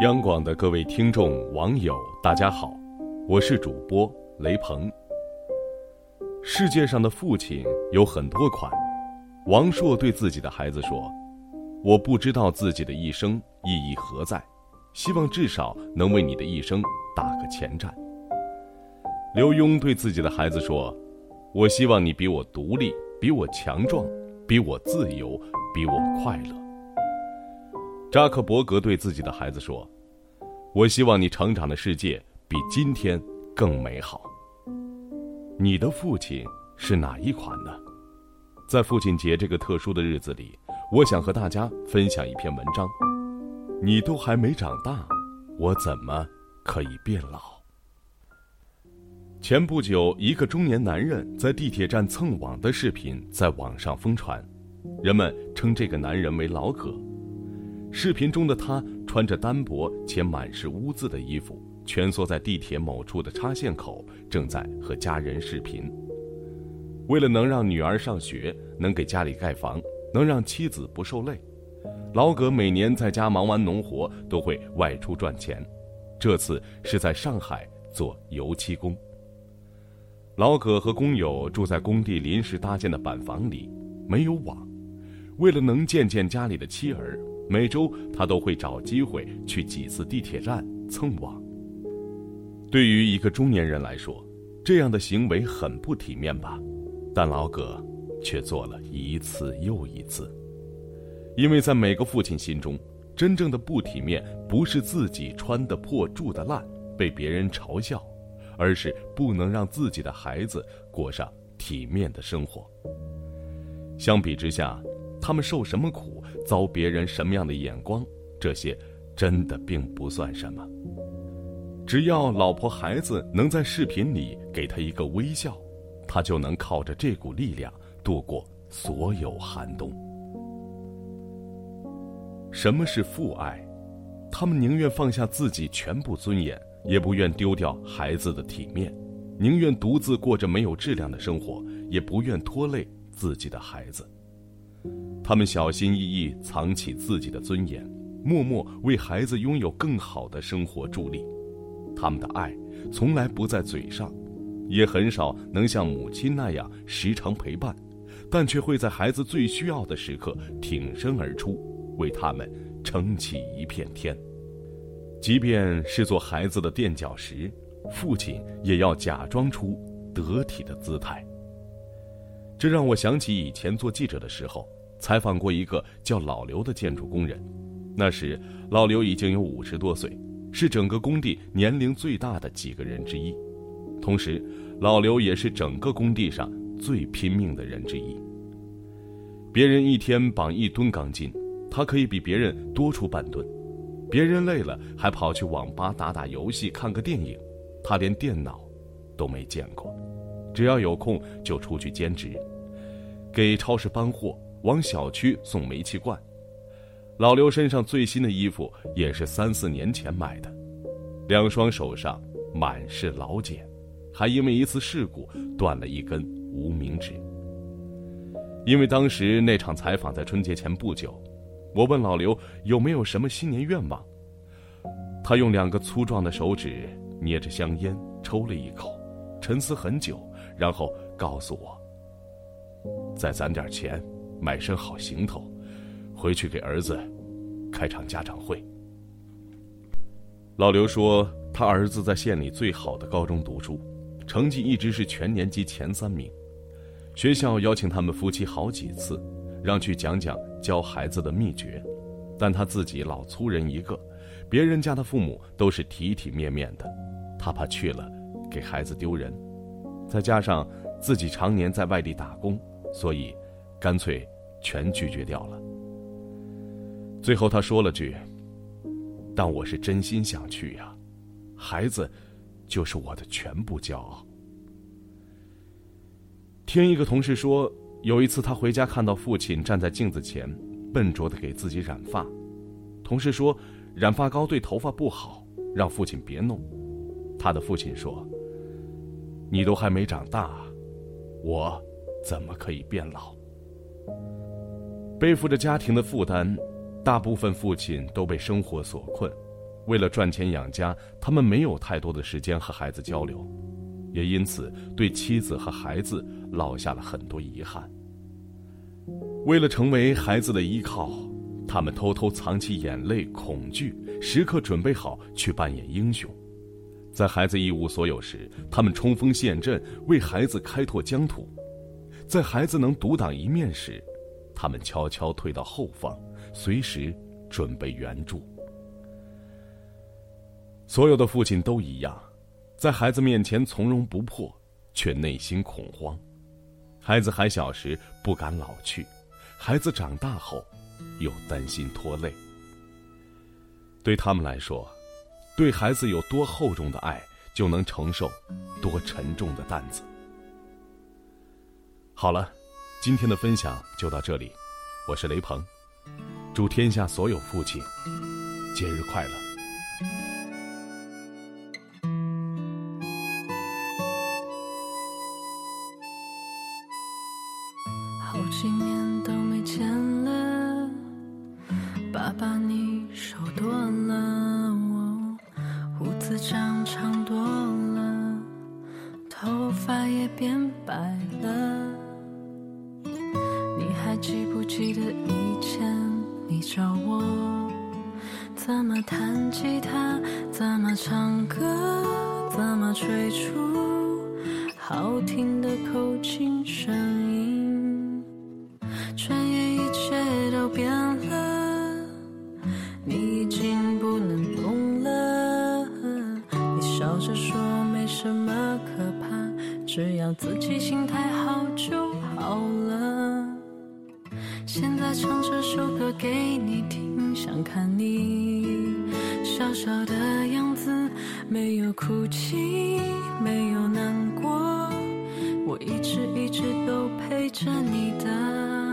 央广的各位听众、网友，大家好，我是主播雷鹏。世界上的父亲有很多款。王朔对自己的孩子说：“我不知道自己的一生意义何在，希望至少能为你的一生打个前站。”刘墉对自己的孩子说：“我希望你比我独立，比我强壮，比我自由，比我快乐。”扎克伯格对自己的孩子说：“我希望你成长的世界比今天更美好。”你的父亲是哪一款呢？在父亲节这个特殊的日子里，我想和大家分享一篇文章。你都还没长大，我怎么可以变老？前不久，一个中年男人在地铁站蹭网的视频在网上疯传，人们称这个男人为老葛。视频中的他穿着单薄且满是污渍的衣服，蜷缩在地铁某处的插线口，正在和家人视频。为了能让女儿上学，能给家里盖房，能让妻子不受累，老葛每年在家忙完农活都会外出赚钱。这次是在上海做油漆工。老葛和工友住在工地临时搭建的板房里，没有网。为了能见见家里的妻儿。每周他都会找机会去几次地铁站蹭网。对于一个中年人来说，这样的行为很不体面吧？但老葛却做了一次又一次。因为在每个父亲心中，真正的不体面不是自己穿的破住的烂被别人嘲笑，而是不能让自己的孩子过上体面的生活。相比之下。他们受什么苦，遭别人什么样的眼光，这些真的并不算什么。只要老婆孩子能在视频里给他一个微笑，他就能靠着这股力量度过所有寒冬。什么是父爱？他们宁愿放下自己全部尊严，也不愿丢掉孩子的体面；宁愿独自过着没有质量的生活，也不愿拖累自己的孩子。他们小心翼翼藏起自己的尊严，默默为孩子拥有更好的生活助力。他们的爱从来不在嘴上，也很少能像母亲那样时常陪伴，但却会在孩子最需要的时刻挺身而出，为他们撑起一片天。即便是做孩子的垫脚石，父亲也要假装出得体的姿态。这让我想起以前做记者的时候。采访过一个叫老刘的建筑工人，那时老刘已经有五十多岁，是整个工地年龄最大的几个人之一，同时老刘也是整个工地上最拼命的人之一。别人一天绑一吨钢筋，他可以比别人多出半吨；别人累了还跑去网吧打打游戏、看个电影，他连电脑都没见过，只要有空就出去兼职，给超市搬货。往小区送煤气罐，老刘身上最新的衣服也是三四年前买的，两双手上满是老茧，还因为一次事故断了一根无名指。因为当时那场采访在春节前不久，我问老刘有没有什么新年愿望，他用两个粗壮的手指捏着香烟抽了一口，沉思很久，然后告诉我：“再攒点钱。”买身好行头，回去给儿子开场家长会。老刘说，他儿子在县里最好的高中读书，成绩一直是全年级前三名。学校邀请他们夫妻好几次，让去讲讲教孩子的秘诀，但他自己老粗人一个，别人家的父母都是体体面面的，他怕去了给孩子丢人，再加上自己常年在外地打工，所以干脆。全拒绝掉了。最后他说了句：“但我是真心想去呀，孩子就是我的全部骄傲。”听一个同事说，有一次他回家看到父亲站在镜子前，笨拙的给自己染发。同事说，染发膏对头发不好，让父亲别弄。他的父亲说：“你都还没长大，我怎么可以变老？”背负着家庭的负担，大部分父亲都被生活所困，为了赚钱养家，他们没有太多的时间和孩子交流，也因此对妻子和孩子落下了很多遗憾。为了成为孩子的依靠，他们偷偷藏起眼泪、恐惧，时刻准备好去扮演英雄。在孩子一无所有时，他们冲锋陷阵，为孩子开拓疆土；在孩子能独当一面时，他们悄悄退到后方，随时准备援助。所有的父亲都一样，在孩子面前从容不迫，却内心恐慌。孩子还小时不敢老去，孩子长大后又担心拖累。对他们来说，对孩子有多厚重的爱，就能承受多沉重的担子。好了，今天的分享就到这里，我是雷鹏，祝天下所有父亲节日快乐。好几年都没见了，爸爸你瘦多了，我胡子长长多了，头发也变白了。还记不记得以前你教我怎么弹吉他，怎么唱歌，怎么吹出好听的口琴声音？转眼一切都变了，你已经不能动了。你笑着说没什么可怕，只要自己心态好就好了。现在唱这首歌给你听，想看你小小的样子，没有哭泣，没有难过，我一直一直都陪着你的。